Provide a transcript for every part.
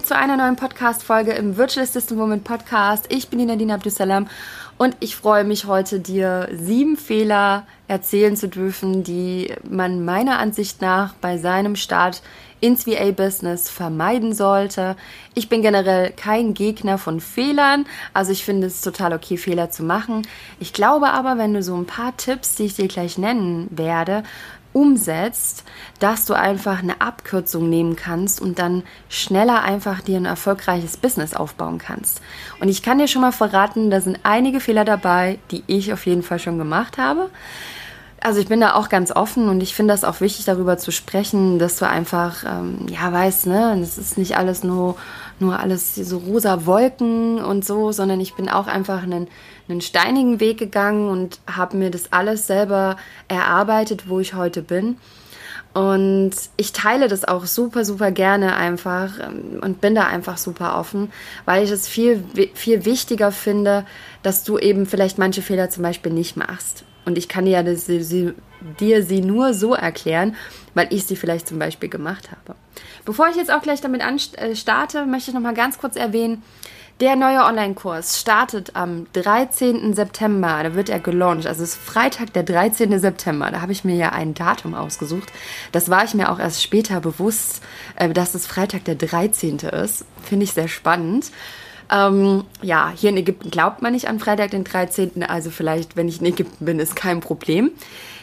Hier zu einer neuen Podcast-Folge im Virtual Assistant Woman Podcast. Ich bin die Nadine Abdusalam und ich freue mich heute, dir sieben Fehler erzählen zu dürfen, die man meiner Ansicht nach bei seinem Start ins VA-Business vermeiden sollte. Ich bin generell kein Gegner von Fehlern, also ich finde es total okay, Fehler zu machen. Ich glaube aber, wenn du so ein paar Tipps, die ich dir gleich nennen werde, umsetzt, dass du einfach eine Abkürzung nehmen kannst und dann schneller einfach dir ein erfolgreiches Business aufbauen kannst. Und ich kann dir schon mal verraten, da sind einige Fehler dabei, die ich auf jeden Fall schon gemacht habe. Also ich bin da auch ganz offen und ich finde das auch wichtig, darüber zu sprechen, dass du einfach, ähm, ja, weißt, ne, es ist nicht alles nur, nur alles so rosa Wolken und so, sondern ich bin auch einfach einen, einen steinigen Weg gegangen und habe mir das alles selber erarbeitet, wo ich heute bin. Und ich teile das auch super, super gerne einfach ähm, und bin da einfach super offen, weil ich es viel, viel wichtiger finde, dass du eben vielleicht manche Fehler zum Beispiel nicht machst. Und ich kann ja das, sie, dir sie nur so erklären, weil ich sie vielleicht zum Beispiel gemacht habe. Bevor ich jetzt auch gleich damit äh, starte, möchte ich noch mal ganz kurz erwähnen, der neue Online-Kurs startet am 13. September. Da wird er gelauncht. Also es ist Freitag, der 13. September. Da habe ich mir ja ein Datum ausgesucht. Das war ich mir auch erst später bewusst, äh, dass es Freitag, der 13. ist. Finde ich sehr spannend. Ähm, ja, hier in Ägypten glaubt man nicht an Freitag, den 13. Also vielleicht, wenn ich in Ägypten bin, ist kein Problem.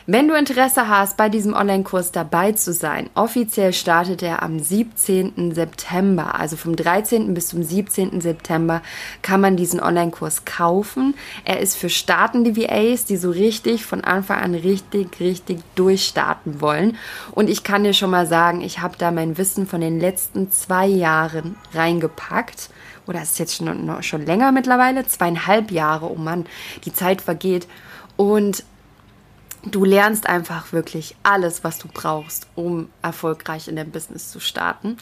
Wenn du Interesse hast, bei diesem Online-Kurs dabei zu sein, offiziell startet er am 17. September. Also vom 13. bis zum 17. September kann man diesen Online-Kurs kaufen. Er ist für startende VAs, die so richtig von Anfang an richtig, richtig durchstarten wollen. Und ich kann dir schon mal sagen, ich habe da mein Wissen von den letzten zwei Jahren reingepackt oder es ist jetzt schon, schon länger mittlerweile, zweieinhalb Jahre, oh Mann, die Zeit vergeht. Und du lernst einfach wirklich alles, was du brauchst, um erfolgreich in deinem Business zu starten.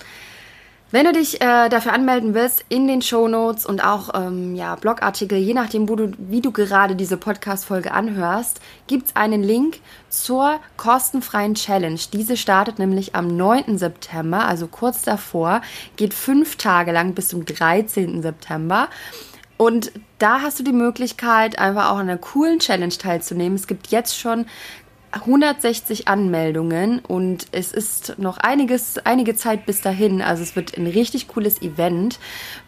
Wenn du dich äh, dafür anmelden willst, in den Show Notes und auch ähm, ja, Blogartikel, je nachdem, du, wie du gerade diese Podcast-Folge anhörst, gibt es einen Link zur kostenfreien Challenge. Diese startet nämlich am 9. September, also kurz davor, geht fünf Tage lang bis zum 13. September. Und da hast du die Möglichkeit, einfach auch an einer coolen Challenge teilzunehmen. Es gibt jetzt schon 160 Anmeldungen und es ist noch einiges, einige Zeit bis dahin. Also es wird ein richtig cooles Event,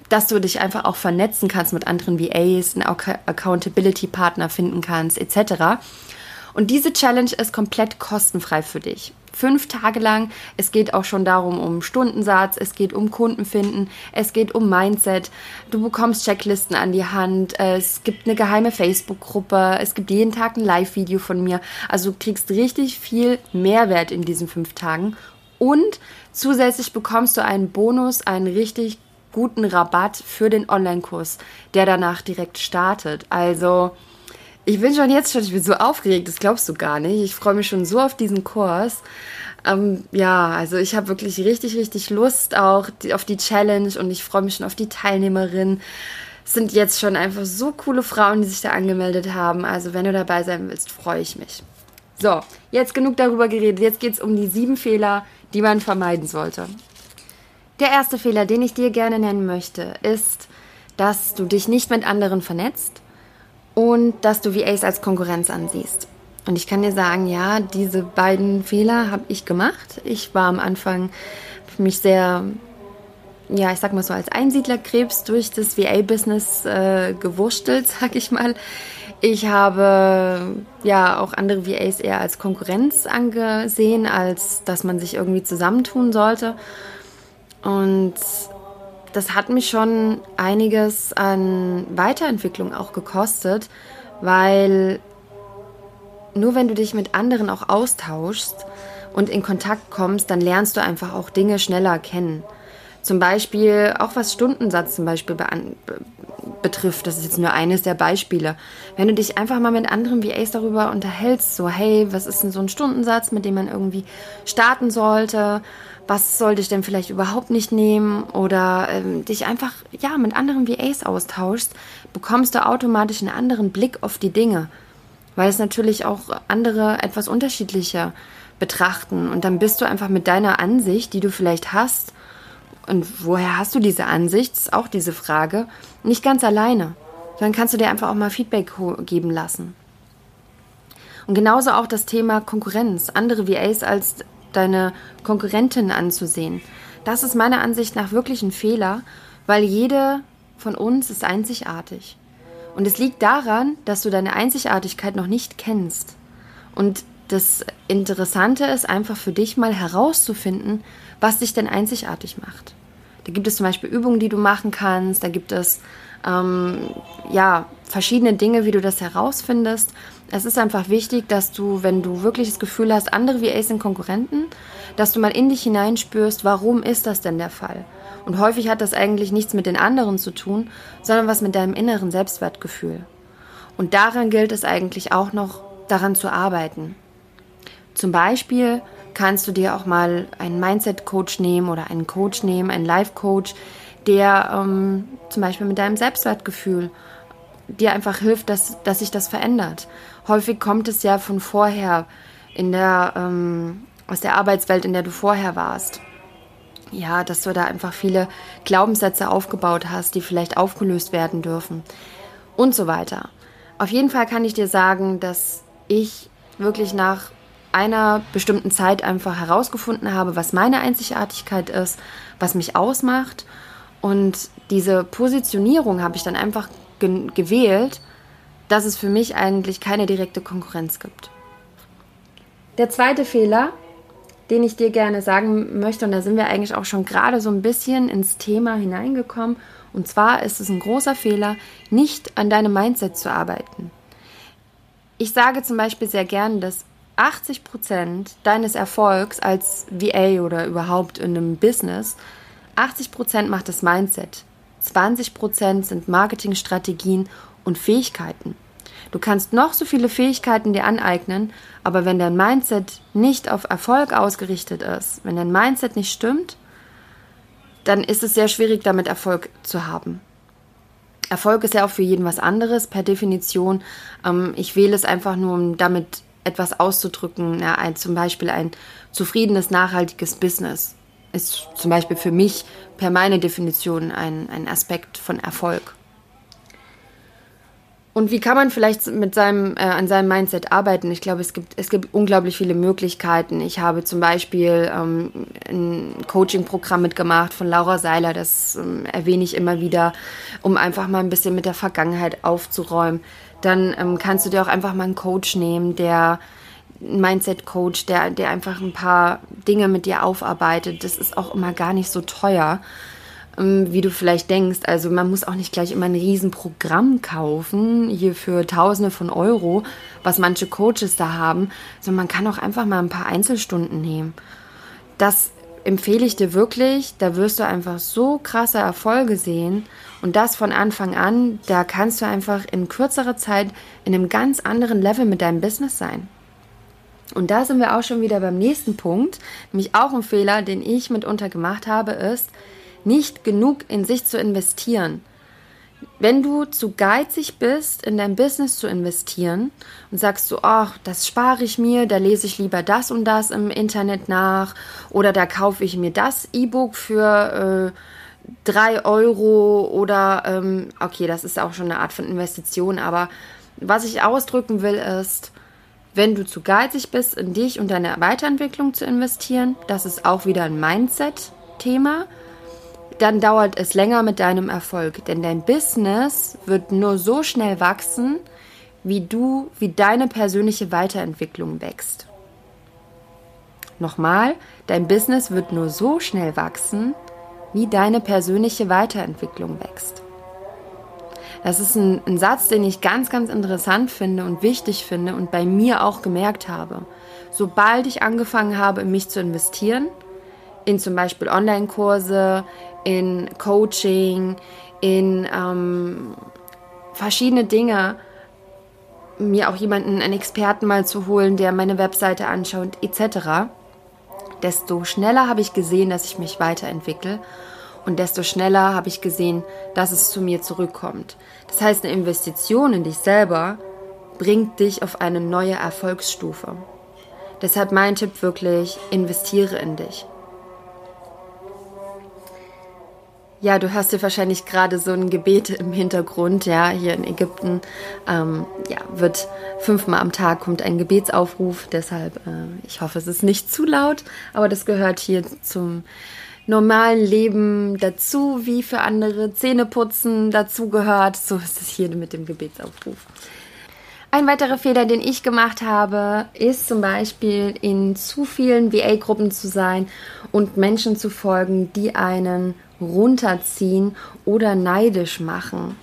dass du dich einfach auch vernetzen kannst mit anderen VAs, einen Accountability-Partner finden kannst, etc. Und diese Challenge ist komplett kostenfrei für dich fünf Tage lang. Es geht auch schon darum, um Stundensatz, es geht um Kundenfinden, es geht um Mindset. Du bekommst Checklisten an die Hand, es gibt eine geheime Facebook-Gruppe, es gibt jeden Tag ein Live-Video von mir. Also du kriegst richtig viel Mehrwert in diesen fünf Tagen. Und zusätzlich bekommst du einen Bonus, einen richtig guten Rabatt für den Online-Kurs, der danach direkt startet. Also ich bin schon jetzt schon, ich bin so aufgeregt, das glaubst du gar nicht. Ich freue mich schon so auf diesen Kurs. Ähm, ja, also ich habe wirklich richtig, richtig Lust auch auf die Challenge und ich freue mich schon auf die Teilnehmerinnen. Es sind jetzt schon einfach so coole Frauen, die sich da angemeldet haben. Also wenn du dabei sein willst, freue ich mich. So, jetzt genug darüber geredet. Jetzt geht es um die sieben Fehler, die man vermeiden sollte. Der erste Fehler, den ich dir gerne nennen möchte, ist, dass du dich nicht mit anderen vernetzt und dass du VAs als Konkurrenz ansiehst. Und ich kann dir sagen, ja, diese beiden Fehler habe ich gemacht. Ich war am Anfang mich sehr, ja, ich sag mal so, als Einsiedlerkrebs durch das VA-Business äh, gewurstelt, sag ich mal. Ich habe ja auch andere VAs eher als Konkurrenz angesehen, als dass man sich irgendwie zusammentun sollte. Und das hat mich schon einiges an Weiterentwicklung auch gekostet, weil nur wenn du dich mit anderen auch austauschst und in Kontakt kommst, dann lernst du einfach auch Dinge schneller kennen. Zum Beispiel, auch was Stundensatz zum Beispiel betrifft, das ist jetzt nur eines der Beispiele. Wenn du dich einfach mal mit anderen VAs darüber unterhältst, so hey, was ist denn so ein Stundensatz, mit dem man irgendwie starten sollte? Was sollte ich denn vielleicht überhaupt nicht nehmen oder ähm, dich einfach ja mit anderen VAs austauschst, bekommst du automatisch einen anderen Blick auf die Dinge, weil es natürlich auch andere etwas unterschiedlicher betrachten und dann bist du einfach mit deiner Ansicht, die du vielleicht hast, und woher hast du diese Ansicht? Ist auch diese Frage. Nicht ganz alleine. Dann kannst du dir einfach auch mal Feedback geben lassen. Und genauso auch das Thema Konkurrenz, andere VAs als deine Konkurrentin anzusehen. Das ist meiner Ansicht nach wirklich ein Fehler, weil jede von uns ist einzigartig. Und es liegt daran, dass du deine Einzigartigkeit noch nicht kennst. Und das Interessante ist einfach für dich mal herauszufinden, was dich denn einzigartig macht. Da gibt es zum Beispiel Übungen, die du machen kannst, da gibt es ähm, ja, verschiedene Dinge, wie du das herausfindest. Es ist einfach wichtig, dass du, wenn du wirklich das Gefühl hast, andere VAs sind Konkurrenten, dass du mal in dich hineinspürst, warum ist das denn der Fall? Und häufig hat das eigentlich nichts mit den anderen zu tun, sondern was mit deinem inneren Selbstwertgefühl. Und daran gilt es eigentlich auch noch, daran zu arbeiten. Zum Beispiel kannst du dir auch mal einen Mindset-Coach nehmen oder einen Coach nehmen, einen Life-Coach, der ähm, zum Beispiel mit deinem Selbstwertgefühl dir einfach hilft, dass, dass sich das verändert. Häufig kommt es ja von vorher in der, ähm, aus der Arbeitswelt, in der du vorher warst. Ja, dass du da einfach viele Glaubenssätze aufgebaut hast, die vielleicht aufgelöst werden dürfen und so weiter. Auf jeden Fall kann ich dir sagen, dass ich wirklich nach einer bestimmten Zeit einfach herausgefunden habe, was meine Einzigartigkeit ist, was mich ausmacht und diese Positionierung habe ich dann einfach ge gewählt, dass es für mich eigentlich keine direkte Konkurrenz gibt. Der zweite Fehler, den ich dir gerne sagen möchte, und da sind wir eigentlich auch schon gerade so ein bisschen ins Thema hineingekommen, und zwar ist es ein großer Fehler, nicht an deinem Mindset zu arbeiten. Ich sage zum Beispiel sehr gern, dass 80 Prozent deines Erfolgs als VA oder überhaupt in einem Business 80% macht das Mindset, 20% sind Marketingstrategien und Fähigkeiten. Du kannst noch so viele Fähigkeiten dir aneignen, aber wenn dein Mindset nicht auf Erfolg ausgerichtet ist, wenn dein Mindset nicht stimmt, dann ist es sehr schwierig, damit Erfolg zu haben. Erfolg ist ja auch für jeden was anderes, per Definition. Ähm, ich wähle es einfach nur, um damit etwas auszudrücken, ja, ein, zum Beispiel ein zufriedenes, nachhaltiges Business ist zum Beispiel für mich per meine Definition ein, ein Aspekt von Erfolg. Und wie kann man vielleicht mit seinem, äh, an seinem Mindset arbeiten? Ich glaube, es gibt, es gibt unglaublich viele Möglichkeiten. Ich habe zum Beispiel ähm, ein Coaching-Programm mitgemacht von Laura Seiler, das ähm, erwähne ich immer wieder, um einfach mal ein bisschen mit der Vergangenheit aufzuräumen. Dann ähm, kannst du dir auch einfach mal einen Coach nehmen, der Mindset-Coach, der, der einfach ein paar Dinge mit dir aufarbeitet. Das ist auch immer gar nicht so teuer, ähm, wie du vielleicht denkst. Also man muss auch nicht gleich immer ein Riesenprogramm kaufen, hier für Tausende von Euro, was manche Coaches da haben, sondern man kann auch einfach mal ein paar Einzelstunden nehmen. Das empfehle ich dir wirklich. Da wirst du einfach so krasse Erfolge sehen. Und das von Anfang an, da kannst du einfach in kürzerer Zeit in einem ganz anderen Level mit deinem Business sein. Und da sind wir auch schon wieder beim nächsten Punkt, nämlich auch ein Fehler, den ich mitunter gemacht habe, ist, nicht genug in sich zu investieren. Wenn du zu geizig bist, in dein Business zu investieren und sagst du, ach, das spare ich mir, da lese ich lieber das und das im Internet nach oder da kaufe ich mir das E-Book für äh, 3 Euro oder, ähm, okay, das ist auch schon eine Art von Investition, aber was ich ausdrücken will ist, wenn du zu geizig bist, in dich und deine Weiterentwicklung zu investieren, das ist auch wieder ein Mindset-Thema, dann dauert es länger mit deinem Erfolg. Denn dein Business wird nur so schnell wachsen, wie du, wie deine persönliche Weiterentwicklung wächst. Nochmal, dein Business wird nur so schnell wachsen, wie deine persönliche Weiterentwicklung wächst. Das ist ein, ein Satz, den ich ganz, ganz interessant finde und wichtig finde und bei mir auch gemerkt habe. Sobald ich angefangen habe, in mich zu investieren, in zum Beispiel Online-Kurse, in Coaching, in ähm, verschiedene Dinge, mir auch jemanden, einen Experten mal zu holen, der meine Webseite anschaut, etc., desto schneller habe ich gesehen, dass ich mich weiterentwickle und desto schneller habe ich gesehen, dass es zu mir zurückkommt. Das heißt, eine Investition in dich selber bringt dich auf eine neue Erfolgsstufe. Deshalb mein Tipp wirklich, investiere in dich. Ja, du hast dir wahrscheinlich gerade so ein Gebet im Hintergrund, ja, hier in Ägypten, ähm, ja, wird fünfmal am Tag kommt ein Gebetsaufruf, deshalb, äh, ich hoffe, es ist nicht zu laut, aber das gehört hier zum normalen Leben dazu, wie für andere Zähne putzen dazu gehört, so ist es hier mit dem Gebetsaufruf. Ein weiterer Fehler, den ich gemacht habe, ist zum Beispiel in zu vielen VA-Gruppen zu sein und Menschen zu folgen, die einen runterziehen oder neidisch machen.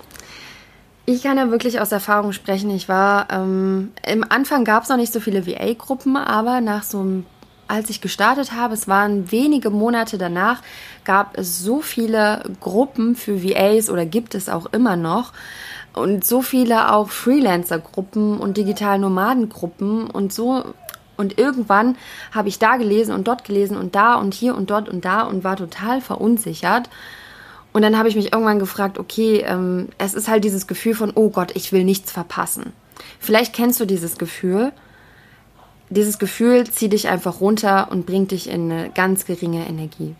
Ich kann ja wirklich aus Erfahrung sprechen. Ich war, ähm, im Anfang gab es noch nicht so viele VA-Gruppen, aber nach so einem als ich gestartet habe, es waren wenige Monate danach, gab es so viele Gruppen für VAs oder gibt es auch immer noch und so viele auch Freelancer-Gruppen und digital Nomaden-Gruppen und so und irgendwann habe ich da gelesen und dort gelesen und da und hier und dort und da und war total verunsichert. Und dann habe ich mich irgendwann gefragt, okay, ähm, es ist halt dieses Gefühl von, oh Gott, ich will nichts verpassen. Vielleicht kennst du dieses Gefühl. Dieses Gefühl zieht dich einfach runter und bringt dich in eine ganz geringe Energie.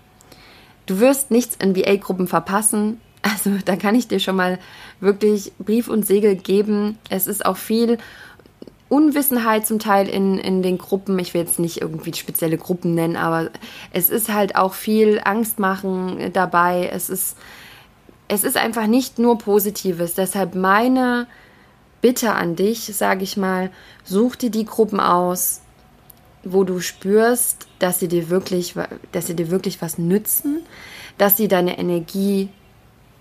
Du wirst nichts in VA-Gruppen verpassen. Also da kann ich dir schon mal wirklich Brief und Segel geben. Es ist auch viel Unwissenheit zum Teil in, in den Gruppen. Ich will jetzt nicht irgendwie spezielle Gruppen nennen, aber es ist halt auch viel Angstmachen dabei. Es ist, es ist einfach nicht nur Positives. Deshalb meine Bitte an dich, sage ich mal, such dir die Gruppen aus, wo du spürst, dass sie dir wirklich, dass sie dir wirklich was nützen, dass sie deine Energie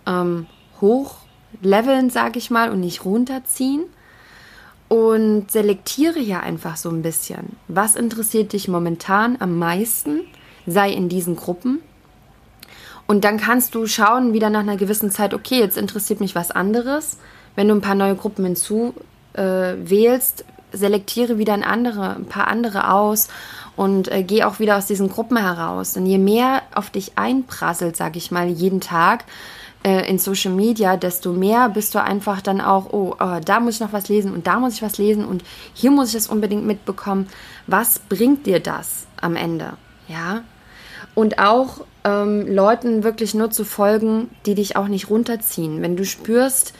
ähm, hochleveln, sage ich mal, und nicht runterziehen und selektiere hier einfach so ein bisschen. Was interessiert dich momentan am meisten? Sei in diesen Gruppen. Und dann kannst du schauen, wieder nach einer gewissen Zeit, okay, jetzt interessiert mich was anderes. Wenn du ein paar neue Gruppen hinzu äh, wählst, selektiere wieder ein, andere, ein paar andere aus und äh, geh auch wieder aus diesen Gruppen heraus. Und je mehr auf dich einprasselt, sag ich mal, jeden Tag, äh, in Social Media, desto mehr bist du einfach dann auch, oh, oh, da muss ich noch was lesen und da muss ich was lesen und hier muss ich das unbedingt mitbekommen. Was bringt dir das am Ende? Ja. Und auch ähm, Leuten wirklich nur zu folgen, die dich auch nicht runterziehen. Wenn du spürst,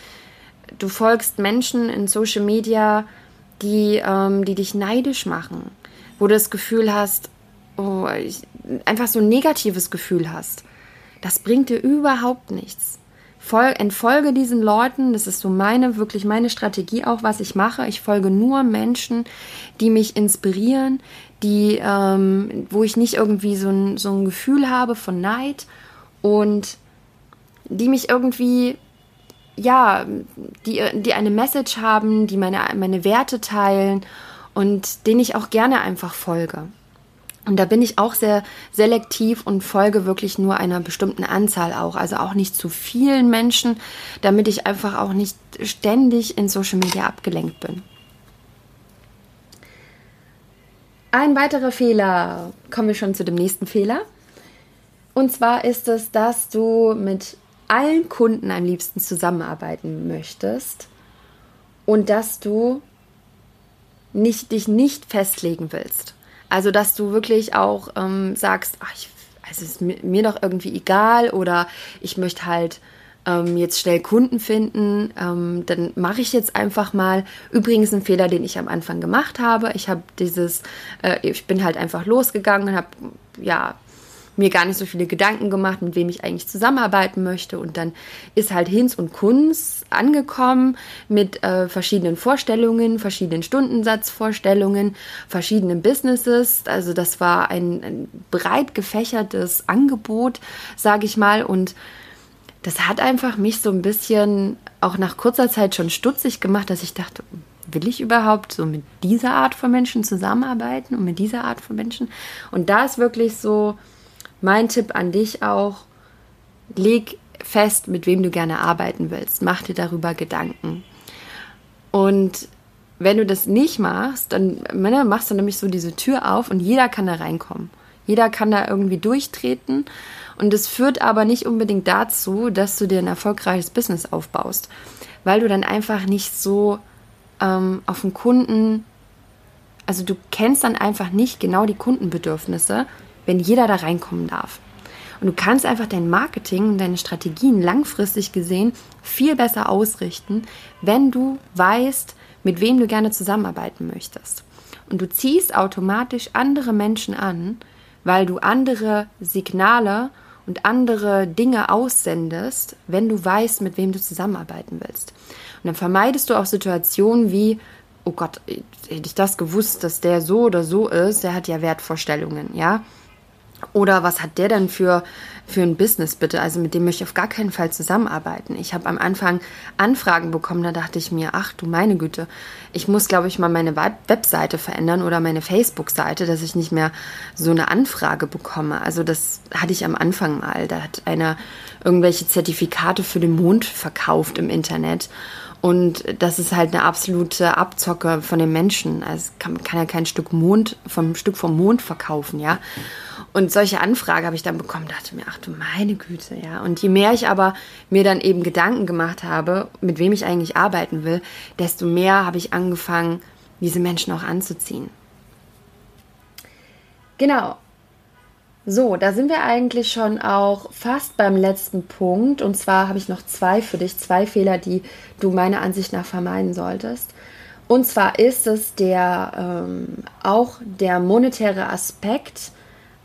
du folgst Menschen in Social Media, die, ähm, die dich neidisch machen, wo du das Gefühl hast, oh, ich, einfach so ein negatives Gefühl hast das bringt dir überhaupt nichts. Fol entfolge diesen Leuten, das ist so meine, wirklich meine Strategie auch, was ich mache. Ich folge nur Menschen, die mich inspirieren, die, ähm, wo ich nicht irgendwie so ein, so ein Gefühl habe von Neid und die mich irgendwie, ja, die, die eine Message haben, die meine, meine Werte teilen und denen ich auch gerne einfach folge. Und da bin ich auch sehr selektiv und folge wirklich nur einer bestimmten Anzahl auch, also auch nicht zu vielen Menschen, damit ich einfach auch nicht ständig in Social Media abgelenkt bin. Ein weiterer Fehler, kommen wir schon zu dem nächsten Fehler. Und zwar ist es, dass du mit allen Kunden am liebsten zusammenarbeiten möchtest und dass du nicht, dich nicht festlegen willst. Also, dass du wirklich auch ähm, sagst, ach, ich, also ist mir, mir doch irgendwie egal oder ich möchte halt ähm, jetzt schnell Kunden finden, ähm, dann mache ich jetzt einfach mal. Übrigens ein Fehler, den ich am Anfang gemacht habe. Ich habe dieses, äh, ich bin halt einfach losgegangen und habe ja mir gar nicht so viele Gedanken gemacht, mit wem ich eigentlich zusammenarbeiten möchte. Und dann ist halt Hinz und Kunz angekommen mit äh, verschiedenen Vorstellungen, verschiedenen Stundensatzvorstellungen, verschiedenen Businesses. Also das war ein, ein breit gefächertes Angebot, sage ich mal. Und das hat einfach mich so ein bisschen auch nach kurzer Zeit schon stutzig gemacht, dass ich dachte, will ich überhaupt so mit dieser Art von Menschen zusammenarbeiten und mit dieser Art von Menschen? Und da ist wirklich so, mein Tipp an dich auch, leg fest, mit wem du gerne arbeiten willst. Mach dir darüber Gedanken. Und wenn du das nicht machst, dann ne, machst du nämlich so diese Tür auf und jeder kann da reinkommen. Jeder kann da irgendwie durchtreten. Und es führt aber nicht unbedingt dazu, dass du dir ein erfolgreiches Business aufbaust, weil du dann einfach nicht so ähm, auf den Kunden, also du kennst dann einfach nicht genau die Kundenbedürfnisse wenn jeder da reinkommen darf. Und du kannst einfach dein Marketing und deine Strategien langfristig gesehen viel besser ausrichten, wenn du weißt, mit wem du gerne zusammenarbeiten möchtest. Und du ziehst automatisch andere Menschen an, weil du andere Signale und andere Dinge aussendest, wenn du weißt, mit wem du zusammenarbeiten willst. Und dann vermeidest du auch Situationen wie, oh Gott, hätte ich das gewusst, dass der so oder so ist, der hat ja Wertvorstellungen, ja. Oder was hat der denn für, für ein Business bitte? Also mit dem möchte ich auf gar keinen Fall zusammenarbeiten. Ich habe am Anfang Anfragen bekommen, da dachte ich mir, ach du meine Güte, ich muss, glaube ich, mal meine Webseite verändern oder meine Facebook-Seite, dass ich nicht mehr so eine Anfrage bekomme. Also das hatte ich am Anfang mal. Da hat einer irgendwelche Zertifikate für den Mond verkauft im Internet. Und das ist halt eine absolute Abzocke von den Menschen. Also kann, kann ja kein Stück Mond vom Stück vom Mond verkaufen, ja. Und solche Anfrage habe ich dann bekommen, dachte mir, ach du meine Güte, ja. Und je mehr ich aber mir dann eben Gedanken gemacht habe, mit wem ich eigentlich arbeiten will, desto mehr habe ich angefangen, diese Menschen auch anzuziehen. Genau. So, da sind wir eigentlich schon auch fast beim letzten Punkt. Und zwar habe ich noch zwei für dich, zwei Fehler, die du meiner Ansicht nach vermeiden solltest. Und zwar ist es der ähm, auch der monetäre Aspekt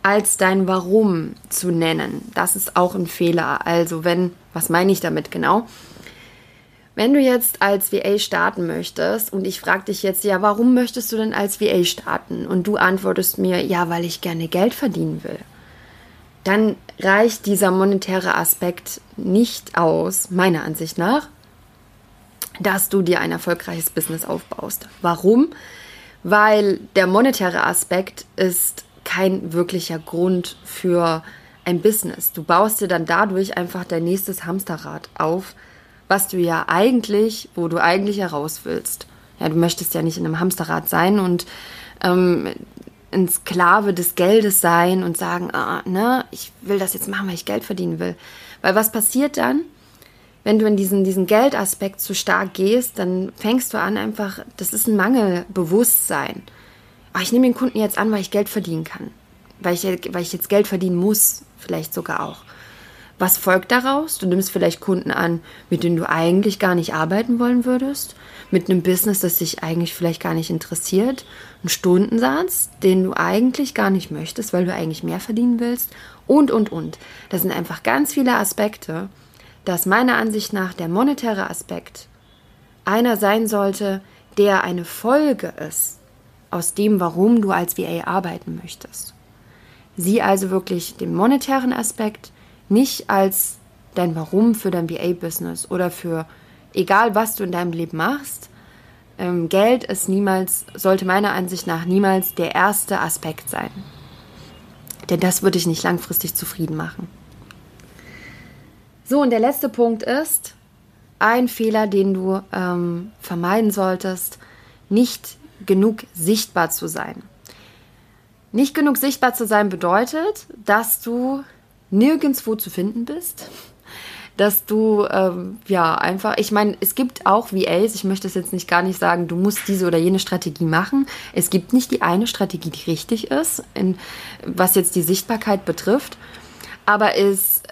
als dein Warum zu nennen. Das ist auch ein Fehler. Also wenn, was meine ich damit genau? Wenn du jetzt als VA starten möchtest und ich frage dich jetzt, ja, warum möchtest du denn als VA starten? Und du antwortest mir, ja, weil ich gerne Geld verdienen will. Dann reicht dieser monetäre Aspekt nicht aus, meiner Ansicht nach, dass du dir ein erfolgreiches Business aufbaust. Warum? Weil der monetäre Aspekt ist kein wirklicher Grund für ein Business. Du baust dir dann dadurch einfach dein nächstes Hamsterrad auf, was du ja eigentlich, wo du eigentlich heraus willst. Ja, du möchtest ja nicht in einem Hamsterrad sein und ähm, ein Sklave des Geldes sein und sagen, ah, ne, ich will das jetzt machen, weil ich Geld verdienen will. Weil was passiert dann? Wenn du in diesen, diesen Geldaspekt zu stark gehst, dann fängst du an einfach, das ist ein Mangelbewusstsein oh, ich nehme den Kunden jetzt an, weil ich Geld verdienen kann. Weil ich, weil ich jetzt Geld verdienen muss, vielleicht sogar auch. Was folgt daraus? Du nimmst vielleicht Kunden an, mit denen du eigentlich gar nicht arbeiten wollen würdest, mit einem Business, das dich eigentlich vielleicht gar nicht interessiert, einen Stundensatz, den du eigentlich gar nicht möchtest, weil du eigentlich mehr verdienen willst und, und, und. Das sind einfach ganz viele Aspekte, dass meiner Ansicht nach der monetäre Aspekt einer sein sollte, der eine Folge ist aus dem, warum du als VA arbeiten möchtest. Sieh also wirklich den monetären Aspekt nicht als dein Warum für dein VA-Business oder für egal was du in deinem Leben machst. Ähm, Geld ist niemals, sollte meiner Ansicht nach niemals der erste Aspekt sein. Denn das würde dich nicht langfristig zufrieden machen. So, und der letzte Punkt ist, ein Fehler, den du ähm, vermeiden solltest, nicht genug sichtbar zu sein. Nicht genug sichtbar zu sein bedeutet, dass du nirgendwo zu finden bist, dass du ähm, ja einfach, ich meine, es gibt auch VAs, ich möchte es jetzt nicht gar nicht sagen, du musst diese oder jene Strategie machen. Es gibt nicht die eine Strategie, die richtig ist, in, was jetzt die Sichtbarkeit betrifft, aber es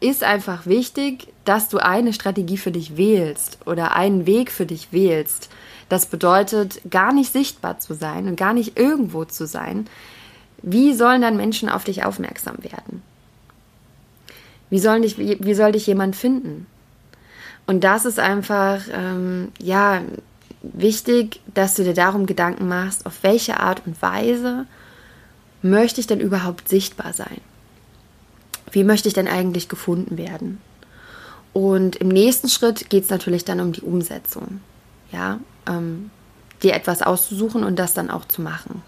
ist einfach wichtig, dass du eine Strategie für dich wählst oder einen Weg für dich wählst das bedeutet, gar nicht sichtbar zu sein und gar nicht irgendwo zu sein. Wie sollen dann Menschen auf dich aufmerksam werden? Wie, sollen dich, wie soll dich jemand finden? Und das ist einfach, ähm, ja, wichtig, dass du dir darum Gedanken machst, auf welche Art und Weise möchte ich denn überhaupt sichtbar sein? Wie möchte ich denn eigentlich gefunden werden? Und im nächsten Schritt geht es natürlich dann um die Umsetzung. Ja, ähm, dir etwas auszusuchen und das dann auch zu machen.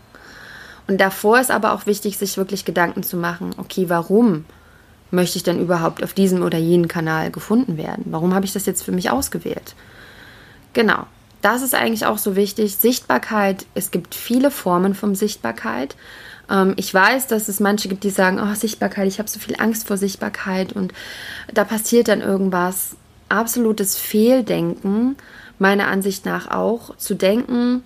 Und davor ist aber auch wichtig, sich wirklich Gedanken zu machen, okay, warum möchte ich denn überhaupt auf diesem oder jenen Kanal gefunden werden? Warum habe ich das jetzt für mich ausgewählt? Genau, das ist eigentlich auch so wichtig. Sichtbarkeit, es gibt viele Formen von Sichtbarkeit. Ähm, ich weiß, dass es manche gibt, die sagen, oh, Sichtbarkeit, ich habe so viel Angst vor Sichtbarkeit und da passiert dann irgendwas. Absolutes Fehldenken meiner Ansicht nach auch, zu denken,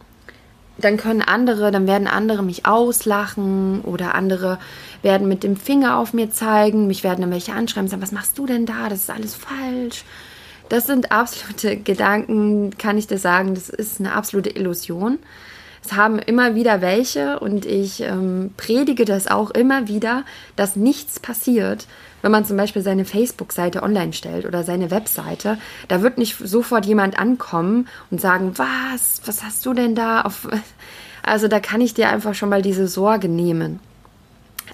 dann können andere, dann werden andere mich auslachen oder andere werden mit dem Finger auf mir zeigen, mich werden dann welche anschreiben sagen, was machst du denn da? Das ist alles falsch. Das sind absolute Gedanken, kann ich dir sagen, das ist eine absolute Illusion. Es haben immer wieder welche und ich ähm, predige das auch immer wieder, dass nichts passiert, wenn man zum Beispiel seine Facebook-Seite online stellt oder seine Webseite. Da wird nicht sofort jemand ankommen und sagen, was, was hast du denn da? Auf also da kann ich dir einfach schon mal diese Sorge nehmen.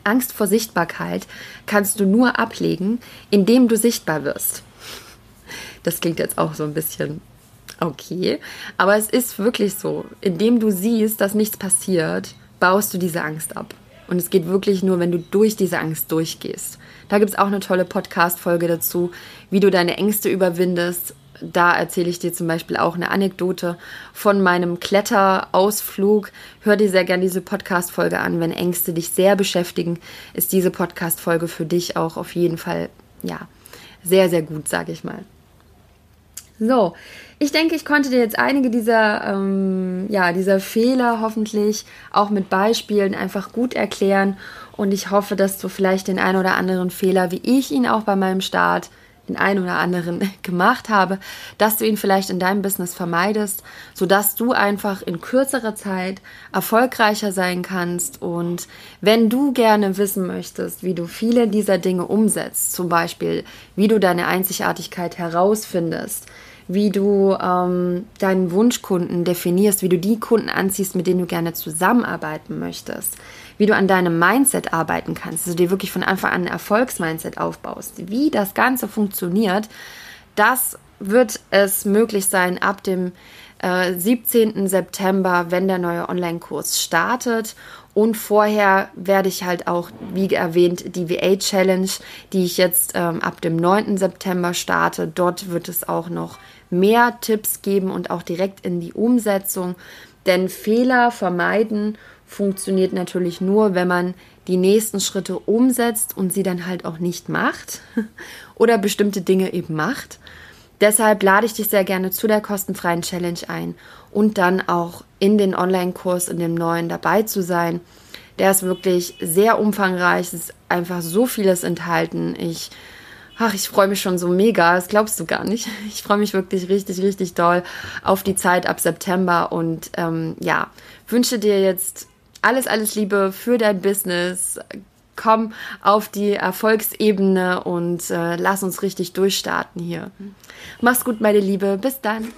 Angst vor Sichtbarkeit kannst du nur ablegen, indem du sichtbar wirst. Das klingt jetzt auch so ein bisschen okay, aber es ist wirklich so. Indem du siehst, dass nichts passiert, baust du diese Angst ab. Und es geht wirklich nur, wenn du durch diese Angst durchgehst. Da gibt es auch eine tolle Podcast-Folge dazu, wie du deine Ängste überwindest. Da erzähle ich dir zum Beispiel auch eine Anekdote von meinem Kletterausflug. Hör dir sehr gerne diese Podcast-Folge an. Wenn Ängste dich sehr beschäftigen, ist diese Podcast-Folge für dich auch auf jeden Fall, ja, sehr, sehr gut, sage ich mal. So, ich denke, ich konnte dir jetzt einige dieser, ähm, ja, dieser Fehler hoffentlich auch mit Beispielen einfach gut erklären und ich hoffe, dass du vielleicht den einen oder anderen Fehler, wie ich ihn auch bei meinem Start, den einen oder anderen gemacht habe, dass du ihn vielleicht in deinem Business vermeidest, sodass du einfach in kürzerer Zeit erfolgreicher sein kannst. Und wenn du gerne wissen möchtest, wie du viele dieser Dinge umsetzt, zum Beispiel, wie du deine Einzigartigkeit herausfindest, wie du ähm, deinen Wunschkunden definierst, wie du die Kunden anziehst, mit denen du gerne zusammenarbeiten möchtest, wie du an deinem Mindset arbeiten kannst, also dir wirklich von Anfang an ein Erfolgsmindset aufbaust, wie das Ganze funktioniert, das wird es möglich sein ab dem äh, 17. September, wenn der neue Online-Kurs startet. Und vorher werde ich halt auch, wie erwähnt, die VA Challenge, die ich jetzt ähm, ab dem 9. September starte. Dort wird es auch noch mehr Tipps geben und auch direkt in die Umsetzung. Denn Fehler vermeiden funktioniert natürlich nur, wenn man die nächsten Schritte umsetzt und sie dann halt auch nicht macht oder bestimmte Dinge eben macht. Deshalb lade ich dich sehr gerne zu der kostenfreien Challenge ein und dann auch in den Online-Kurs in dem neuen dabei zu sein. Der ist wirklich sehr umfangreich, es ist einfach so vieles enthalten. Ich Ach, ich freue mich schon so mega, das glaubst du gar nicht. Ich freue mich wirklich richtig, richtig doll auf die Zeit ab September und ähm, ja, wünsche dir jetzt alles, alles Liebe für dein Business. Komm auf die Erfolgsebene und äh, lass uns richtig durchstarten hier. Mach's gut, meine Liebe. Bis dann.